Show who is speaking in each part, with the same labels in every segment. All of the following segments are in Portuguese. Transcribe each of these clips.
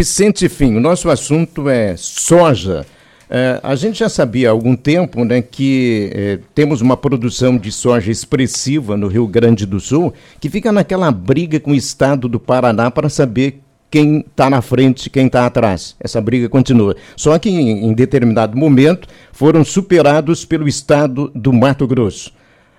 Speaker 1: Vicente Fim, o nosso assunto é soja. É, a gente já sabia há algum tempo né, que é, temos uma produção de soja expressiva no Rio Grande do Sul, que fica naquela briga com o estado do Paraná para saber quem está na frente, quem está atrás. Essa briga continua. Só que em, em determinado momento foram superados pelo estado do Mato Grosso.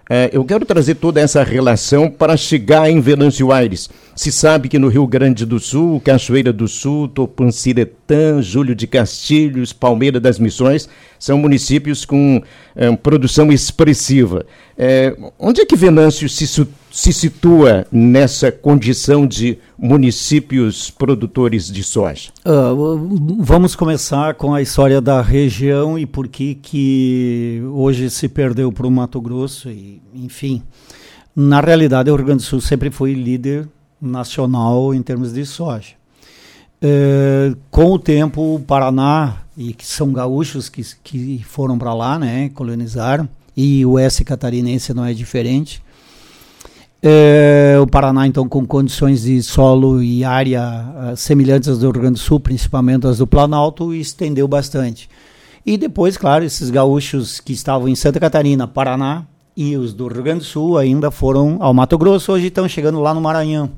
Speaker 1: É, eu quero trazer toda essa relação para chegar em Venâncio Aires. Se sabe que no Rio Grande do Sul, Cachoeira do Sul, Topanciretã, Júlio de Castilhos, Palmeira das Missões, são municípios com é, produção expressiva. É, onde é que Venâncio se, se situa nessa condição de municípios produtores de soja?
Speaker 2: Uh, vamos começar com a história da região e por que, que hoje se perdeu para o Mato Grosso, e, enfim. Na realidade, o Rio Grande do Sul sempre foi líder nacional em termos de soja. Uh, com o tempo, o Paraná, e que são gaúchos que, que foram para lá, né, colonizaram, e o oeste catarinense não é diferente. É, o Paraná, então, com condições de solo e área uh, semelhantes às do Rio Grande do Sul, principalmente as do Planalto, estendeu bastante. E depois, claro, esses gaúchos que estavam em Santa Catarina, Paraná e os do Rio Grande do Sul ainda foram ao Mato Grosso, hoje estão chegando lá no Maranhão.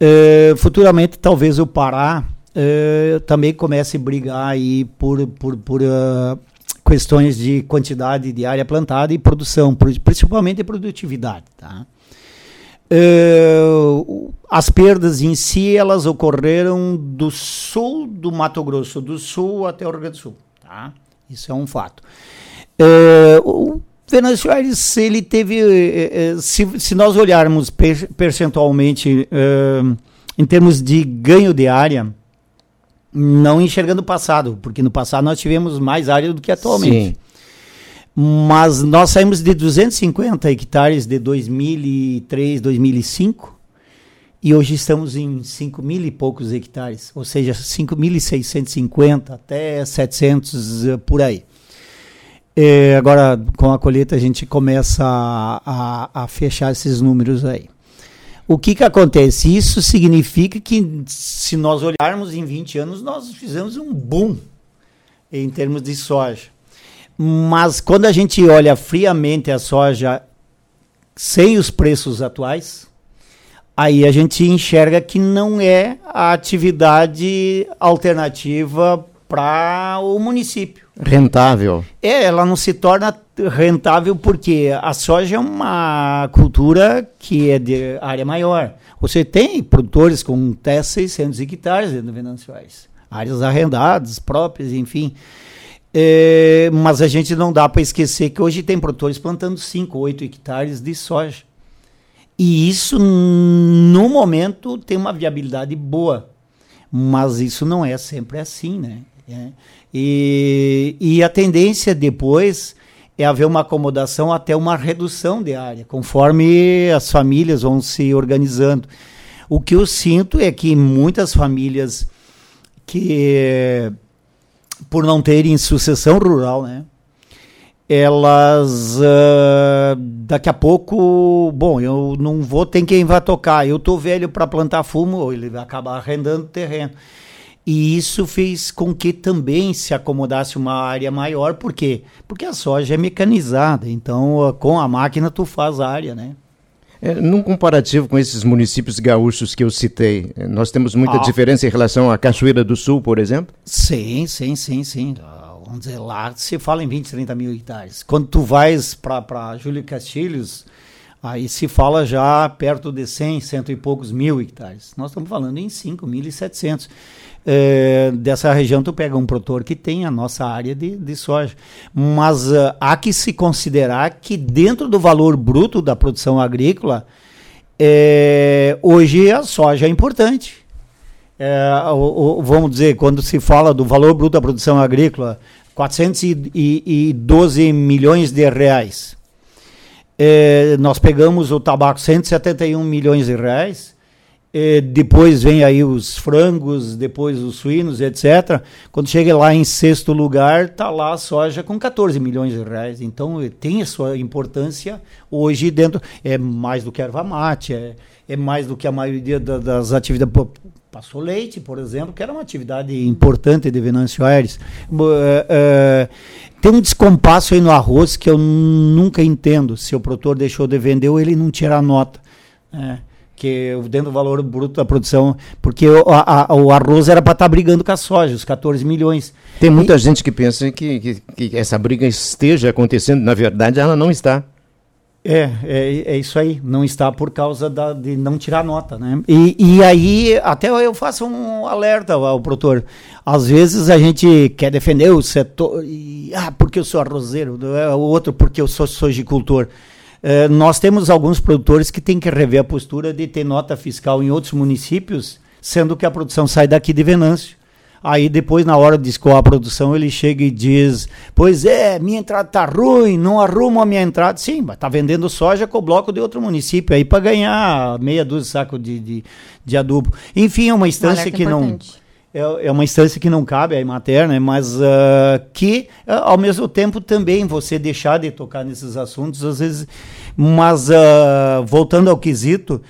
Speaker 2: É, futuramente, talvez o Pará é, também comece a brigar aí por, por, por uh, questões de quantidade de área plantada e produção, principalmente produtividade. Tá? Uh, as perdas em si elas ocorreram do sul do Mato Grosso do Sul até o Rio Grande do Sul. Tá? Isso é um fato. Uh, o Venâncio ele teve, uh, se, se nós olharmos per percentualmente em termos de ganho de área, não enxergando o passado, porque no passado nós tivemos mais área do que atualmente. Sim. Mas nós saímos de 250 hectares de 2003, 2005 e hoje estamos em 5 mil e poucos hectares, ou seja, 5.650 até 700 eh, por aí. É, agora, com a colheita, a gente começa a, a, a fechar esses números aí. O que, que acontece? Isso significa que, se nós olharmos em 20 anos, nós fizemos um boom em termos de soja. Mas quando a gente olha friamente a soja sem os preços atuais, aí a gente enxerga que não é a atividade alternativa para o município.
Speaker 1: Rentável.
Speaker 2: É, ela não se torna rentável porque a soja é uma cultura que é de área maior. Você tem produtores com até 600 hectares dentro Venançoais, áreas arrendadas, próprias, enfim. É, mas a gente não dá para esquecer que hoje tem produtores plantando 5, 8 hectares de soja. E isso, no momento, tem uma viabilidade boa. Mas isso não é sempre assim, né? É. E, e a tendência depois é haver uma acomodação até uma redução de área, conforme as famílias vão se organizando. O que eu sinto é que muitas famílias que, por não terem sucessão rural, né, elas uh, daqui a pouco, bom, eu não vou ter quem vai tocar, eu tô velho para plantar fumo, ou ele vai acabar arrendando terreno. E isso fez com que também se acomodasse uma área maior, por quê? Porque a soja é mecanizada, então com a máquina tu faz a área, né?
Speaker 1: É, num comparativo com esses municípios gaúchos que eu citei, é, nós temos muita ah. diferença em relação à Cachoeira do Sul, por exemplo?
Speaker 2: Sim, sim, sim, sim. Ah, vamos dizer, lá se fala em 20, 30 mil hectares. Quando tu vais para Júlio Castilhos, aí se fala já perto de 100, cento e poucos mil hectares. Nós estamos falando em 5.700 é, dessa região tu pega um produtor que tem a nossa área de, de soja. Mas uh, há que se considerar que dentro do valor bruto da produção agrícola, é, hoje a soja é importante. É, o, o, vamos dizer, quando se fala do valor bruto da produção agrícola, 412 milhões de reais. É, nós pegamos o tabaco 171 milhões de reais é, depois vem aí os frangos, depois os suínos, etc. Quando chega lá em sexto lugar, tá lá a soja com 14 milhões de reais. Então eh, tem a sua importância hoje dentro. É mais do que erva mate, é, é mais do que a maioria da, das atividades Passou leite, por exemplo, que era uma atividade importante de Venâncio Aires. Uh, uh, tem um descompasso aí no arroz que eu nunca entendo. Se o produtor deixou de vender ou ele não tira a nota. Né? que dentro do valor bruto da produção, porque o, a, o arroz era para estar tá brigando com a soja, os 14 milhões.
Speaker 1: Tem muita e, gente que pensa que, que, que, essa briga esteja acontecendo, na verdade ela não está.
Speaker 2: É, é, é isso aí, não está por causa da, de não tirar nota, né? E, e aí, até eu faço um alerta ao, produtor. Às vezes a gente quer defender o setor, e, ah, porque eu sou arrozeiro, o outro porque eu sou sojicultor. Eh, nós temos alguns produtores que têm que rever a postura de ter nota fiscal em outros municípios, sendo que a produção sai daqui de Venâncio. Aí depois, na hora de escoar a produção, ele chega e diz: Pois é, minha entrada tá ruim, não arrumo a minha entrada. Sim, mas tá vendendo soja com o bloco de outro município aí para ganhar meia dúzia de saco de, de, de adubo. Enfim, é uma instância que importante. não é, é uma instância que não cabe à materna, né? mas uh, que, uh, ao mesmo tempo, também você deixar de tocar nesses assuntos, às vezes. Mas, uh, voltando ao quesito,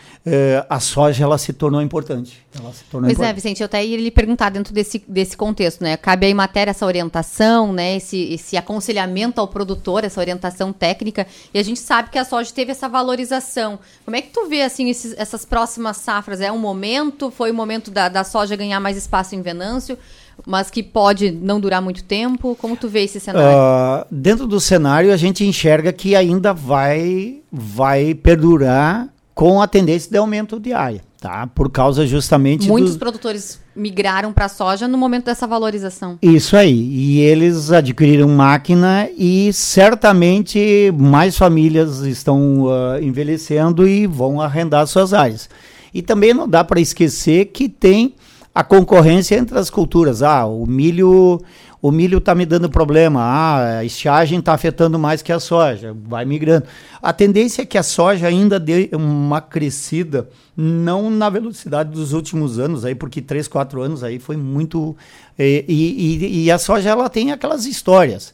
Speaker 2: a soja ela se tornou importante. Ela se
Speaker 3: tornou pois é, importante. é, Vicente, eu até ia lhe perguntar dentro desse, desse contexto, né? Cabe à matéria essa orientação, né? Esse, esse aconselhamento ao produtor, essa orientação técnica, e a gente sabe que a soja teve essa valorização. Como é que tu vê, assim, esses, essas próximas safras? É um momento? Foi o momento da, da soja ganhar mais espaço em Venâncio, mas que pode não durar muito tempo? Como tu vê esse cenário? Uh,
Speaker 2: dentro do cenário, a gente enxerga que ainda vai, vai perdurar com a tendência de aumento de área, tá? Por causa justamente
Speaker 3: Muitos produtores migraram para a soja no momento dessa valorização.
Speaker 2: Isso aí. E eles adquiriram máquina e certamente mais famílias estão uh, envelhecendo e vão arrendar suas áreas. E também não dá para esquecer que tem a concorrência entre as culturas. Ah, o milho o milho está me dando problema, ah, a estiagem está afetando mais que a soja, vai migrando. A tendência é que a soja ainda dê uma crescida, não na velocidade dos últimos anos, aí, porque 3, 4 anos aí foi muito. E, e, e a soja ela tem aquelas histórias.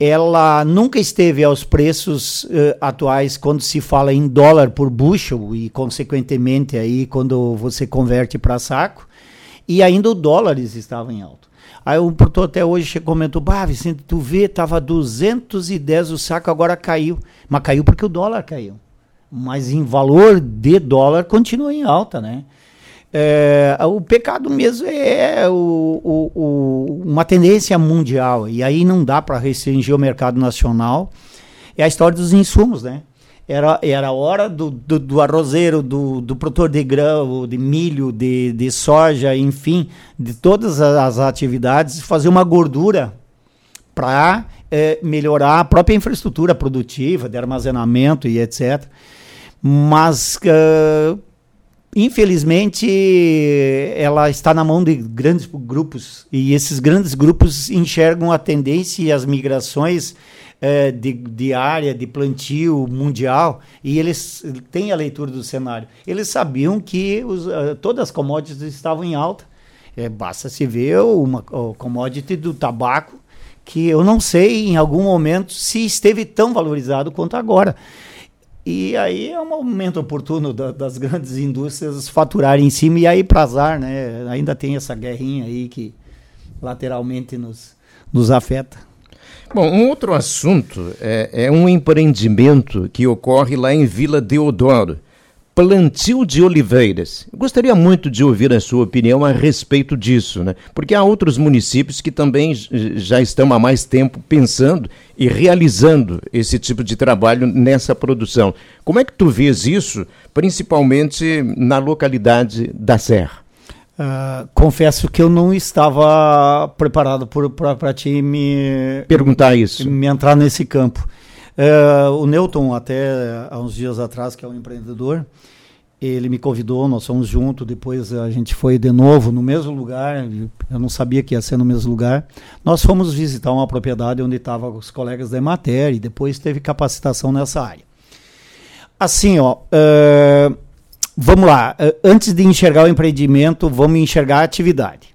Speaker 2: Ela nunca esteve aos preços uh, atuais quando se fala em dólar por bushel e, consequentemente, aí quando você converte para saco e ainda o dólares estava em alto. Aí o produtor até hoje comentou, bah, Vicente, tu vê, tava 210 o saco, agora caiu. Mas caiu porque o dólar caiu. Mas em valor de dólar continua em alta, né? É, o pecado mesmo é o, o, o, uma tendência mundial. E aí não dá para restringir o mercado nacional. É a história dos insumos, né? Era, era a hora do, do, do arrozeiro, do, do produtor de grão, de milho, de, de soja, enfim, de todas as atividades, fazer uma gordura para é, melhorar a própria infraestrutura produtiva, de armazenamento e etc. Mas, uh, infelizmente, ela está na mão de grandes grupos, e esses grandes grupos enxergam a tendência e as migrações é, de, de área, de plantio mundial, e eles têm a leitura do cenário. Eles sabiam que os, uh, todas as commodities estavam em alta. É, basta se ver uma commodity do tabaco, que eu não sei em algum momento se esteve tão valorizado quanto agora. E aí é um momento oportuno da, das grandes indústrias faturarem em cima e aí para azar, né? Ainda tem essa guerrinha aí que lateralmente nos, nos afeta.
Speaker 1: Bom, um outro assunto é, é, um empreendimento que ocorre lá em Vila Deodoro. Plantio de oliveiras. Gostaria muito de ouvir a sua opinião a respeito disso, né? Porque há outros municípios que também já estão há mais tempo pensando e realizando esse tipo de trabalho nessa produção. Como é que tu vês isso, principalmente na localidade da Serra?
Speaker 2: Uh, confesso que eu não estava preparado para te me
Speaker 1: perguntar isso,
Speaker 2: me entrar nesse campo. Uh, o Newton, até há uns dias atrás, que é um empreendedor, ele me convidou, nós fomos juntos, depois a gente foi de novo no mesmo lugar, eu não sabia que ia ser no mesmo lugar. Nós fomos visitar uma propriedade onde estavam os colegas da Emater e depois teve capacitação nessa área. Assim, ó, uh, vamos lá, eh, antes de enxergar o empreendimento, vamos enxergar a atividade.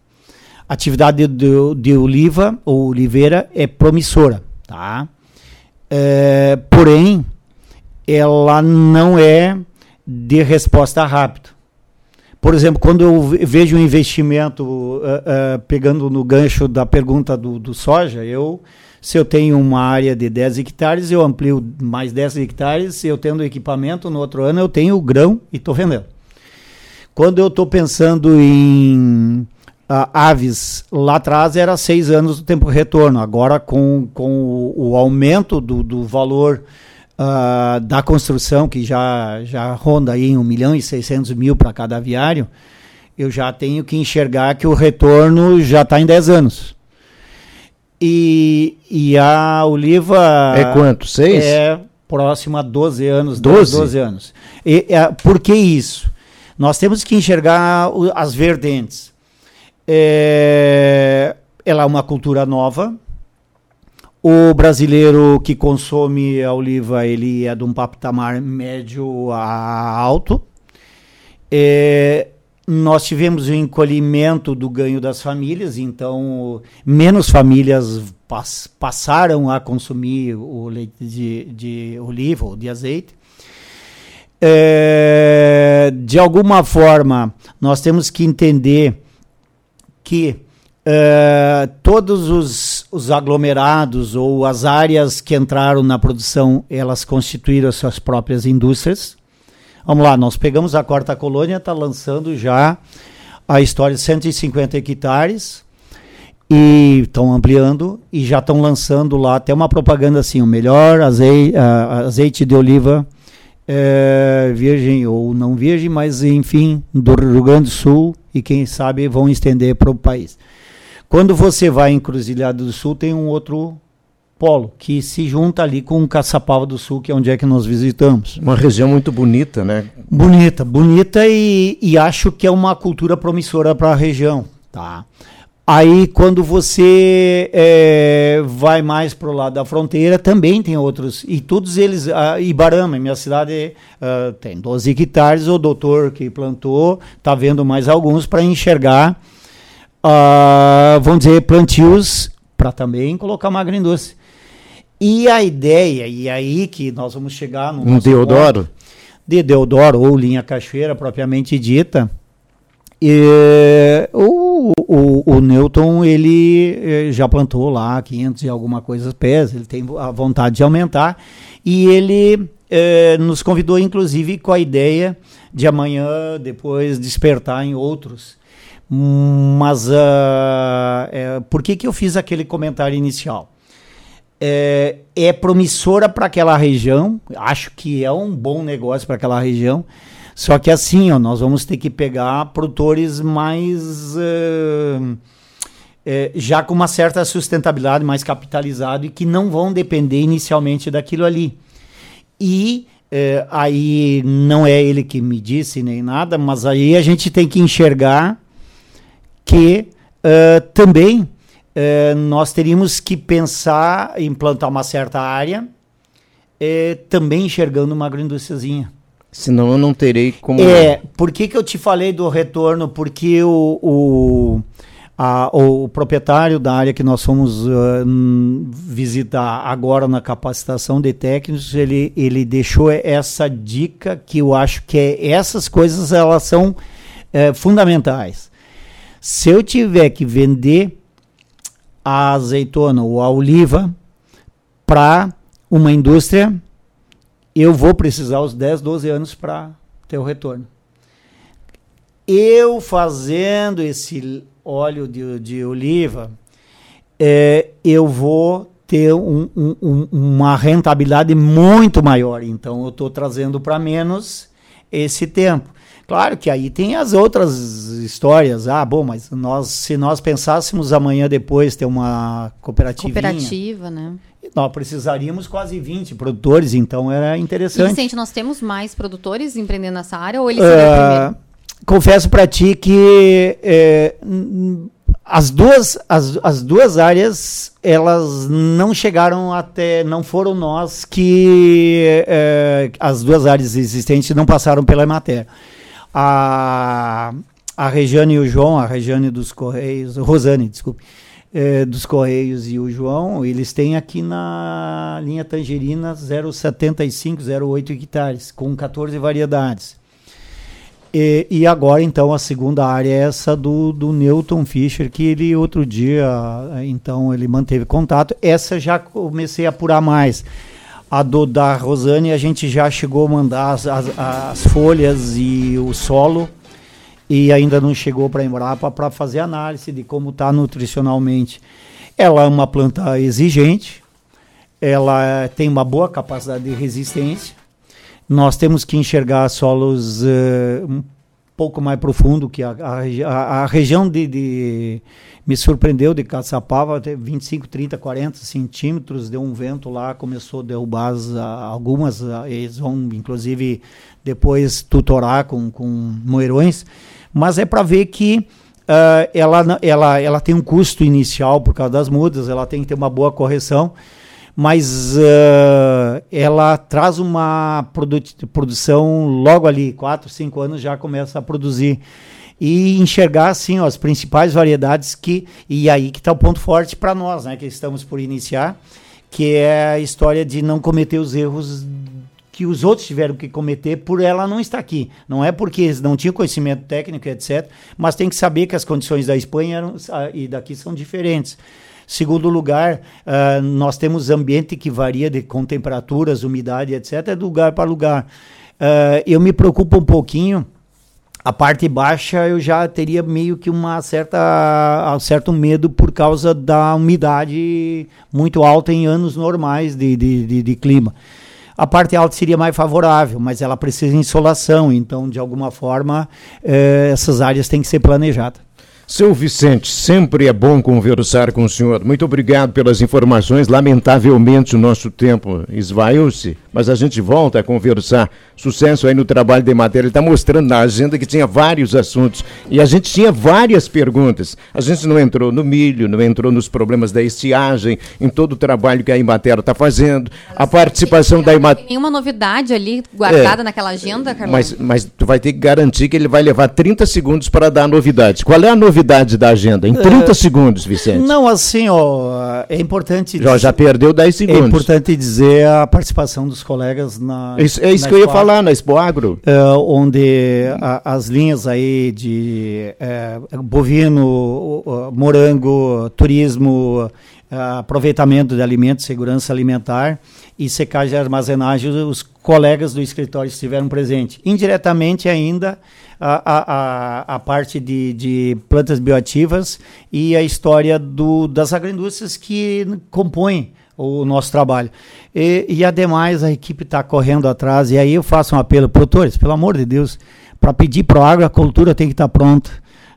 Speaker 2: A atividade de, de oliva ou oliveira é promissora, tá? É, porém, ela não é de resposta rápida. por exemplo, quando eu vejo um investimento, uh, uh, pegando no gancho da pergunta do, do, soja, eu, se eu tenho uma área de 10 hectares, eu amplio mais 10 hectares, se eu tendo equipamento, no outro ano eu tenho grão e estou vendendo. Quando eu estou pensando em uh, aves, lá atrás era seis anos do tempo retorno, agora com, com o, o aumento do, do valor uh, da construção, que já, já ronda aí em 1 milhão e 600 mil para cada aviário, eu já tenho que enxergar que o retorno já está em 10 anos. E, e a oliva.
Speaker 1: É quanto? Seis?
Speaker 2: É próxima a 12 anos.
Speaker 1: 12?
Speaker 2: 12 anos. E, é, por que isso? Nós temos que enxergar as verdentes. É, ela é uma cultura nova, o brasileiro que consome a oliva, ele é de um patamar médio a alto. É, nós tivemos o encolhimento do ganho das famílias, então menos famílias pass passaram a consumir o leite de, de oliva ou de azeite. É, de alguma forma, nós temos que entender que Uh, todos os, os, aglomerados ou as áreas que entraram na produção, elas constituíram as suas próprias indústrias. Vamos lá, nós pegamos a quarta colônia, está lançando já a história de 150 hectares e estão ampliando e já estão lançando lá até uma propaganda assim, o melhor azeite, azeite de oliva uh, virgem ou não virgem, mas enfim, do Rio Grande do Sul e quem sabe vão estender para o país. Quando você vai em Cruzilhada do Sul, tem um outro polo que se junta ali com o Caçapava do Sul, que é onde é que nós visitamos.
Speaker 1: Uma região muito bonita, né?
Speaker 2: Bonita, bonita e, e acho que é uma cultura promissora para a região, tá? Aí, quando você é, vai mais para o lado da fronteira, também tem outros. E todos eles. Uh, Ibarama, minha cidade, uh, tem 12 hectares. O doutor que plantou está vendo mais alguns para enxergar uh, vamos dizer, plantios para também colocar uma agroindústria. E a ideia, e aí que nós vamos chegar no.
Speaker 1: Um Deodoro?
Speaker 2: De Deodoro, ou linha cachoeira propriamente dita. E, o, o, o, Newton, ele eh, já plantou lá 500 e alguma coisa pés, ele tem a vontade de aumentar. E ele eh, nos convidou, inclusive, com a ideia de amanhã, depois, despertar em outros mas uh, é, por que, que eu fiz aquele comentário inicial? É, é promissora para aquela região, acho que é um bom negócio para aquela região. Só que assim, ó, nós vamos ter que pegar produtores mais. Uh, é, já com uma certa sustentabilidade, mais capitalizado e que não vão depender inicialmente daquilo ali. E é, aí não é ele que me disse nem nada, mas aí a gente tem que enxergar que uh, também uh, nós teríamos que pensar em plantar uma certa área, uh, também enxergando uma agroindústriazinha.
Speaker 1: Senão eu não terei como.
Speaker 2: É, por que, que eu te falei do retorno? Porque o, o, a, o proprietário da área que nós fomos visitar agora na capacitação de técnicos, ele, ele deixou essa dica que eu acho que é, essas coisas elas são fundamentais. Se eu tiver que vender a azeitona ou a oliva para uma indústria, eu vou precisar os 10, 12 anos para ter o retorno. Eu fazendo esse óleo de, de oliva, é, eu vou ter um, um, uma rentabilidade muito maior. Então, eu estou trazendo para menos esse tempo. Claro que aí tem as outras histórias. Ah, bom, mas nós, se nós pensássemos amanhã depois ter uma cooperativa.
Speaker 3: Cooperativa, né?
Speaker 2: Nós precisaríamos quase 20 produtores, então era interessante.
Speaker 3: Vicente, nós temos mais produtores empreendendo nessa área ou ele seria uh, primeiro?
Speaker 2: Confesso para ti que é, as duas, as, as duas áreas, elas não chegaram até, não foram nós que é, as duas áreas existentes não passaram pela matéria a, a Regiane e o João, a Regiane dos Correios, Rosane, desculpe, é, dos Correios e o João, eles têm aqui na linha Tangerina 0,75, 0,8 hectares, com 14 variedades. E, e, agora, então, a segunda área é essa do, do Newton Fischer, que ele outro dia, então, ele manteve contato. Essa já comecei a apurar mais. A do da Rosane, a gente já chegou a mandar as, as, as folhas e o solo, e ainda não chegou para a Embrapa para fazer análise de como está nutricionalmente. Ela é uma planta exigente, ela tem uma boa capacidade de resistência, nós temos que enxergar solos uh, pouco mais profundo que a, a, a região de, de, me surpreendeu de Caçapava, até 25, 30, 40 centímetros, deu um vento lá, começou a derrubar as, algumas, eles vão inclusive depois tutorar com, com moerões, mas é para ver que uh, ela, ela, ela tem um custo inicial por causa das mudas, ela tem que ter uma boa correção, mas uh, ela traz uma produ produção logo ali, 4, 5 anos já começa a produzir. E enxergar assim ó, as principais variedades que. E aí que está o ponto forte para nós, né? Que estamos por iniciar, que é a história de não cometer os erros que os outros tiveram que cometer por ela não estar aqui. Não é porque eles não tinham conhecimento técnico, etc., mas tem que saber que as condições da Espanha eram, e daqui são diferentes. Segundo lugar, uh, nós temos ambiente que varia de, com temperaturas, umidade, etc., de lugar para lugar. Uh, eu me preocupo um pouquinho. A parte baixa eu já teria meio que uma certa, um certo medo por causa da umidade muito alta em anos normais de, de, de, de clima. A parte alta seria mais favorável, mas ela precisa de insolação, então, de alguma forma, eh, essas áreas têm que ser planejadas.
Speaker 1: Seu Vicente, sempre é bom conversar com o senhor. Muito obrigado pelas informações. Lamentavelmente o nosso tempo esvaiu-se, mas a gente volta a conversar. Sucesso aí no trabalho de matéria. Ele está mostrando na agenda que tinha vários assuntos e a gente tinha várias perguntas. A gente não entrou no milho, não entrou nos problemas da estiagem, em todo o trabalho que a Imater está fazendo. A participação da Imater.
Speaker 3: Tem nenhuma novidade ali guardada é, naquela agenda, Carlão?
Speaker 1: Mas, mas tu vai ter que garantir que ele vai levar 30 segundos para dar a novidade. Qual é a novidade? Da agenda? Em 30 é, segundos, Vicente.
Speaker 2: Não, assim, ó, é importante.
Speaker 1: Já, já perdeu 10 segundos.
Speaker 2: É importante dizer a participação dos colegas na.
Speaker 1: Isso, é isso
Speaker 2: na
Speaker 1: que eu ia falar, na Expo Agro.
Speaker 2: É, onde a, as linhas aí de é, bovino, morango, turismo, aproveitamento de alimentos, segurança alimentar e secagem e armazenagem, os colegas do escritório estiveram presentes. Indiretamente ainda a, a, a parte de, de plantas bioativas e a história do, das agroindústrias que compõem o nosso trabalho. E, e ademais a equipe está correndo atrás, e aí eu faço um apelo, produtores, pelo amor de Deus, para pedir para a agrocultura tem que estar tá pronta.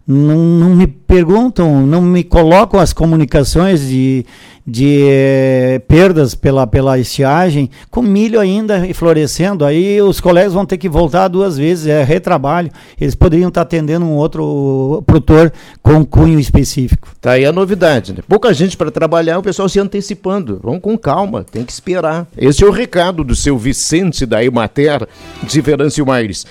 Speaker 2: Não, não me perguntam, não me colocam as comunicações de, de eh, perdas pela, pela estiagem, com milho ainda florescendo, aí os colegas vão ter que voltar duas vezes, é retrabalho. Eles poderiam estar atendendo um outro produtor com cunho específico.
Speaker 1: Tá aí a novidade, né? Pouca gente para trabalhar, o pessoal se antecipando. Vamos com calma, tem que esperar. Esse é o recado do seu Vicente da Emater, de Venâncio Maires.